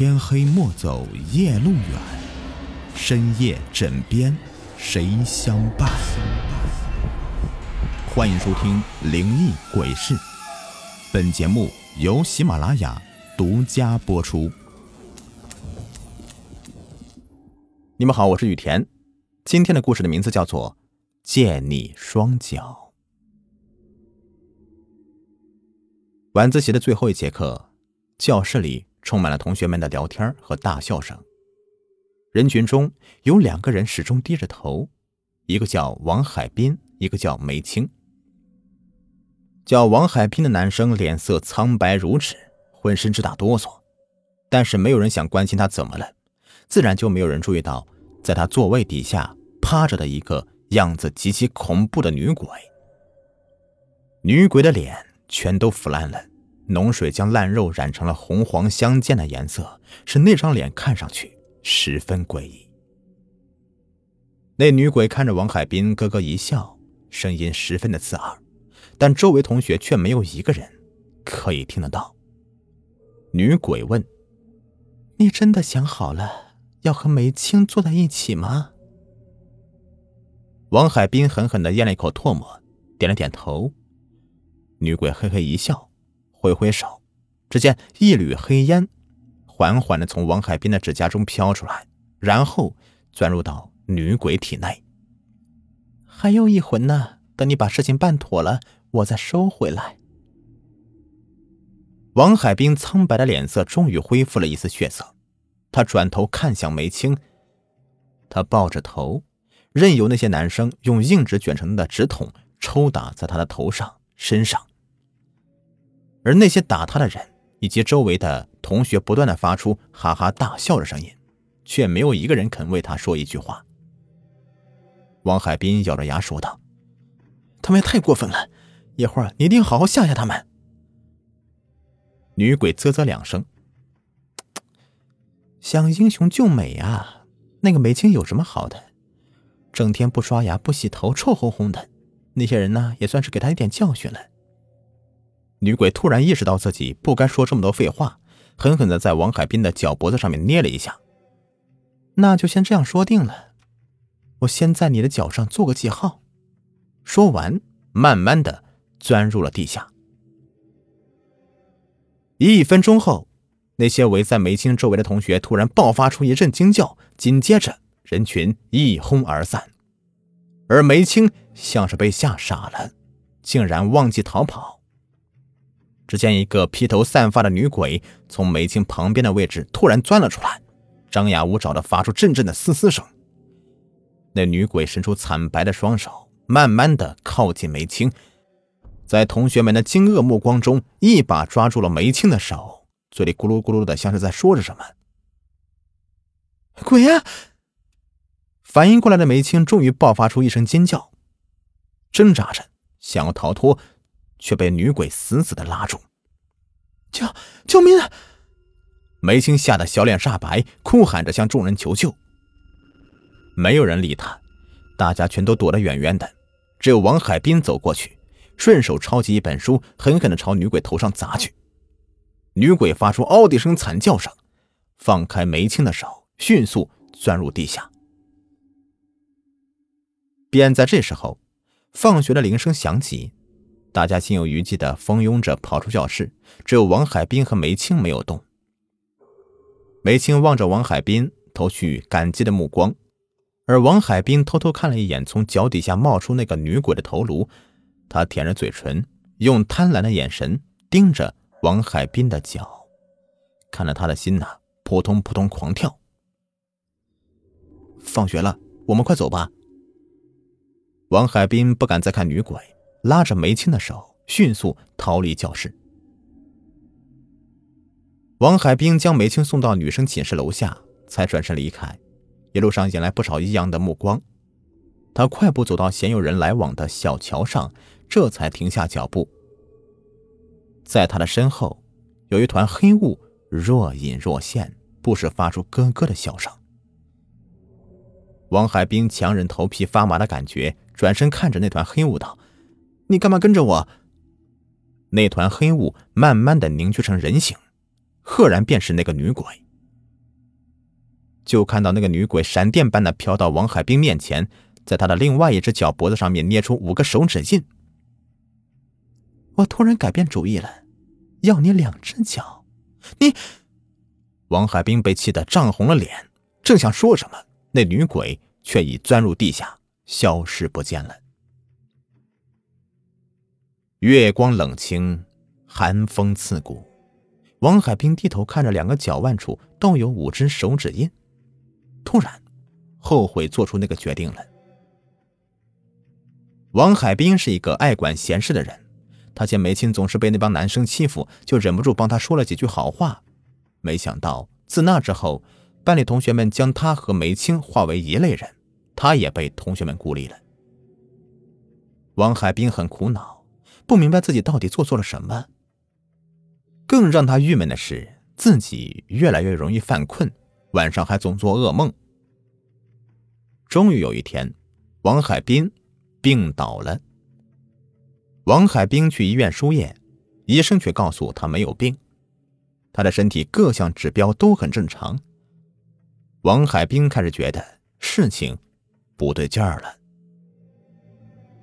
天黑莫走夜路远，深夜枕边谁相伴？欢迎收听《灵异鬼事》，本节目由喜马拉雅独家播出。你们好，我是雨田。今天的故事的名字叫做《借你双脚》。晚自习的最后一节课，教室里。充满了同学们的聊天和大笑声。人群中有两个人始终低着头，一个叫王海滨，一个叫梅青。叫王海滨的男生脸色苍白如纸，浑身直打哆嗦，但是没有人想关心他怎么了，自然就没有人注意到在他座位底下趴着的一个样子极其恐怖的女鬼。女鬼的脸全都腐烂了。脓水将烂肉染成了红黄相间的颜色，使那张脸看上去十分诡异。那女鬼看着王海滨，咯咯一笑，声音十分的刺耳，但周围同学却没有一个人可以听得到。女鬼问：“你真的想好了要和梅青坐在一起吗？”王海滨狠狠的咽了一口唾沫，点了点头。女鬼嘿嘿一笑。挥挥手，只见一缕黑烟缓缓的从王海滨的指甲中飘出来，然后钻入到女鬼体内。还有一魂呢，等你把事情办妥了，我再收回来。王海滨苍白的脸色终于恢复了一丝血色，他转头看向梅青，他抱着头，任由那些男生用硬纸卷成的纸筒抽打在他的头上、身上。而那些打他的人以及周围的同学不断的发出哈哈大笑的声音，却没有一个人肯为他说一句话。王海滨咬着牙说道：“他们也太过分了，一会儿你一定好好吓吓他们。”女鬼啧啧两声：“想英雄救美啊，那个美青有什么好的？整天不刷牙不洗头，臭烘烘的，那些人呢也算是给他一点教训了。”女鬼突然意识到自己不该说这么多废话，狠狠的在王海滨的脚脖子上面捏了一下。那就先这样说定了，我先在你的脚上做个记号。说完，慢慢的钻入了地下。一分钟后，那些围在梅青周围的同学突然爆发出一阵惊叫，紧接着人群一哄而散，而梅青像是被吓傻了，竟然忘记逃跑。只见一个披头散发的女鬼从梅青旁边的位置突然钻了出来，张牙舞爪的发出阵阵的嘶嘶声。那女鬼伸出惨白的双手，慢慢的靠近梅青，在同学们的惊愕目光中，一把抓住了梅青的手，嘴里咕噜咕噜的，像是在说着什么。鬼呀！反应过来的梅青终于爆发出一声尖叫，挣扎着想要逃脱。却被女鬼死死的拉住，救救命！啊！梅青吓得小脸煞白，哭喊着向众人求救。没有人理他，大家全都躲得远远的。只有王海滨走过去，顺手抄起一本书，狠狠的朝女鬼头上砸去。女鬼发出“嗷”的一声惨叫声，放开梅青的手，迅速钻入地下。便在这时候，放学的铃声响起。大家心有余悸的蜂拥着跑出教室，只有王海滨和梅青没有动。梅青望着王海滨，投去感激的目光，而王海滨偷偷看了一眼从脚底下冒出那个女鬼的头颅，他舔着嘴唇，用贪婪的眼神盯着王海滨的脚，看得他的心呐扑通扑通狂跳。放学了，我们快走吧。王海滨不敢再看女鬼。拉着梅青的手，迅速逃离教室。王海滨将梅青送到女生寝室楼下，才转身离开。一路上引来不少异样的目光。他快步走到鲜有人来往的小桥上，这才停下脚步。在他的身后，有一团黑雾若隐若现，不时发出咯咯的笑声。王海滨强忍头皮发麻的感觉，转身看着那团黑雾道。你干嘛跟着我？那团黑雾慢慢的凝聚成人形，赫然便是那个女鬼。就看到那个女鬼闪电般的飘到王海兵面前，在他的另外一只脚脖子上面捏出五个手指印。我突然改变主意了，要你两只脚。你，王海兵被气得涨红了脸，正想说什么，那女鬼却已钻入地下，消失不见了。月光冷清，寒风刺骨。王海兵低头看着两个脚腕处都有五只手指印，突然后悔做出那个决定了。王海兵是一个爱管闲事的人，他见梅青总是被那帮男生欺负，就忍不住帮他说了几句好话。没想到自那之后，班里同学们将他和梅青划为一类人，他也被同学们孤立了。王海兵很苦恼。不明白自己到底做错了什么。更让他郁闷的是，自己越来越容易犯困，晚上还总做噩梦。终于有一天，王海滨病倒了。王海滨去医院输液，医生却告诉他没有病，他的身体各项指标都很正常。王海滨开始觉得事情不对劲儿了。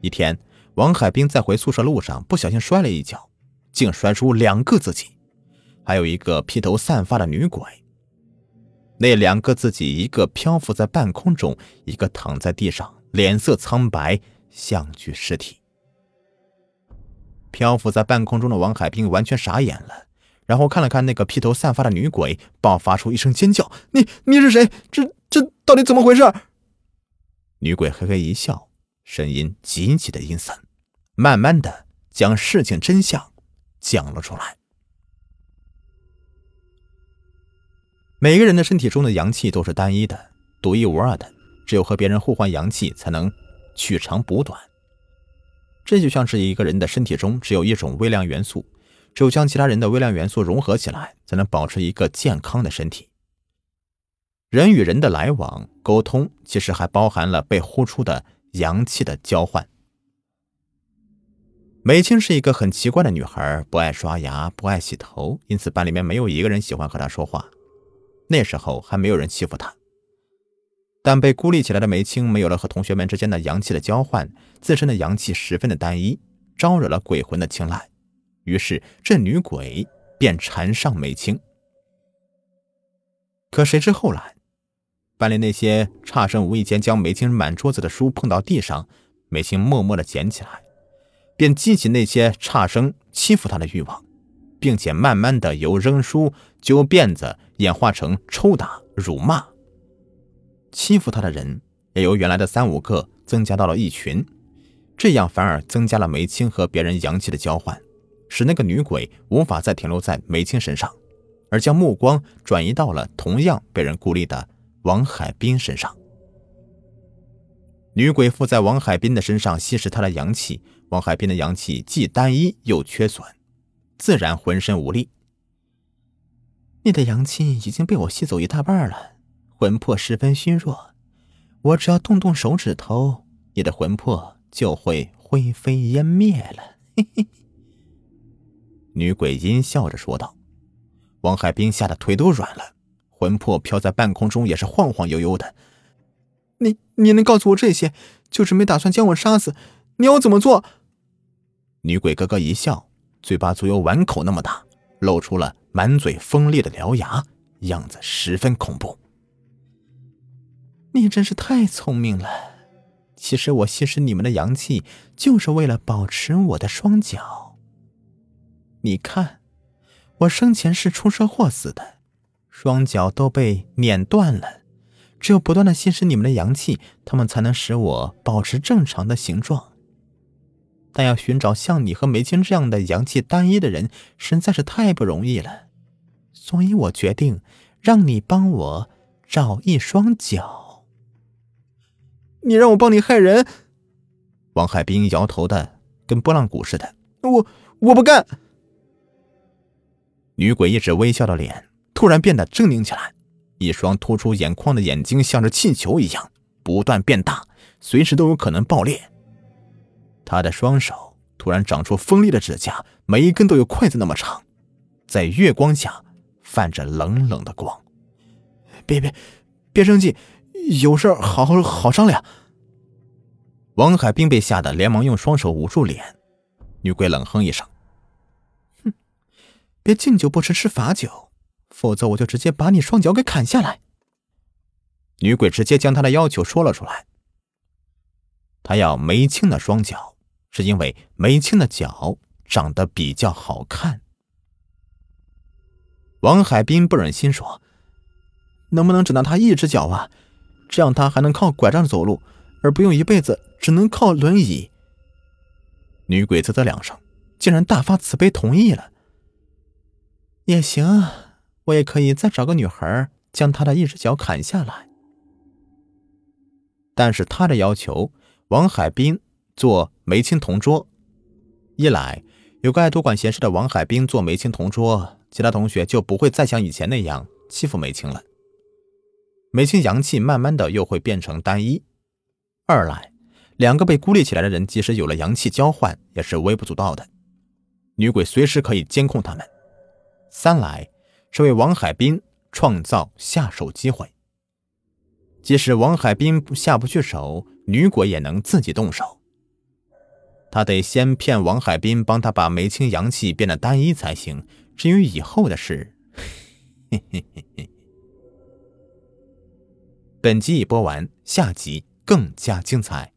一天。王海兵在回宿舍路上不小心摔了一跤，竟摔出两个自己，还有一个披头散发的女鬼。那两个自己，一个漂浮在半空中，一个躺在地上，脸色苍白，像具尸体。漂浮在半空中的王海兵完全傻眼了，然后看了看那个披头散发的女鬼，爆发出一声尖叫：“你你是谁？这这到底怎么回事？”女鬼嘿嘿一笑，声音极其的阴森。慢慢的将事情真相讲了出来。每个人的身体中的阳气都是单一的、独一无二的，只有和别人互换阳气，才能取长补短。这就像是一个人的身体中只有一种微量元素，只有将其他人的微量元素融合起来，才能保持一个健康的身体。人与人的来往沟通，其实还包含了被呼出的阳气的交换。梅青是一个很奇怪的女孩，不爱刷牙，不爱洗头，因此班里面没有一个人喜欢和她说话。那时候还没有人欺负她，但被孤立起来的梅青没有了和同学们之间的阳气的交换，自身的阳气十分的单一，招惹了鬼魂的青睐。于是这女鬼便缠上梅青。可谁知后来，班里那些差生无意间将梅青满桌子的书碰到地上，梅青默默的捡起来。便激起那些差生欺负他的欲望，并且慢慢的由扔书、揪辫子演化成抽打、辱骂。欺负他的人也由原来的三五个增加到了一群，这样反而增加了梅青和别人阳气的交换，使那个女鬼无法再停留在梅青身上，而将目光转移到了同样被人孤立的王海滨身上。女鬼附在王海滨的身上，吸食他的阳气。王海滨的阳气既单一又缺损，自然浑身无力。你的阳气已经被我吸走一大半了，魂魄十分虚弱。我只要动动手指头，你的魂魄就会灰飞烟灭了。嘿嘿。女鬼阴笑着说道。王海滨吓得腿都软了，魂魄飘在半空中，也是晃晃悠悠的。你你能告诉我这些，就是没打算将我杀死？你要我怎么做？女鬼咯咯一笑，嘴巴足有碗口那么大，露出了满嘴锋利的獠牙，样子十分恐怖。你真是太聪明了。其实我吸食你们的阳气，就是为了保持我的双脚。你看，我生前是出车祸死的，双脚都被碾断了。只有不断的吸食你们的阳气，他们才能使我保持正常的形状。但要寻找像你和梅青这样的阳气单一的人，实在是太不容易了。所以我决定让你帮我找一双脚。你让我帮你害人？王海滨摇头的跟拨浪鼓似的。我我不干。女鬼一直微笑的脸突然变得狰狞起来，一双突出眼眶的眼睛像是气球一样不断变大，随时都有可能爆裂。他的双手突然长出锋利的指甲，每一根都有筷子那么长，在月光下泛着冷冷的光。别别别生气，有事好好好商量。王海滨被吓得连忙用双手捂住脸。女鬼冷哼一声：“哼，别敬酒不吃吃罚酒，否则我就直接把你双脚给砍下来。”女鬼直接将她的要求说了出来。她要梅青的双脚，是因为梅青的脚长得比较好看。王海滨不忍心说：“能不能只拿他一只脚啊？这样他还能靠拐杖走路，而不用一辈子只能靠轮椅。”女鬼啧啧两声，竟然大发慈悲同意了。也行，我也可以再找个女孩，将他的一只脚砍下来。但是他的要求，王海滨做梅青同桌。一来，有个爱多管闲事的王海滨做梅青同桌，其他同学就不会再像以前那样欺负梅青了。梅青阳气慢慢的又会变成单一。二来，两个被孤立起来的人，即使有了阳气交换，也是微不足道的。女鬼随时可以监控他们。三来，是为王海滨创造下手机会。即使王海滨下不去手，女鬼也能自己动手。他得先骗王海滨帮他把梅青阳气变得单一才行。至于以后的事，嘿嘿嘿嘿。本集已播完，下集更加精彩。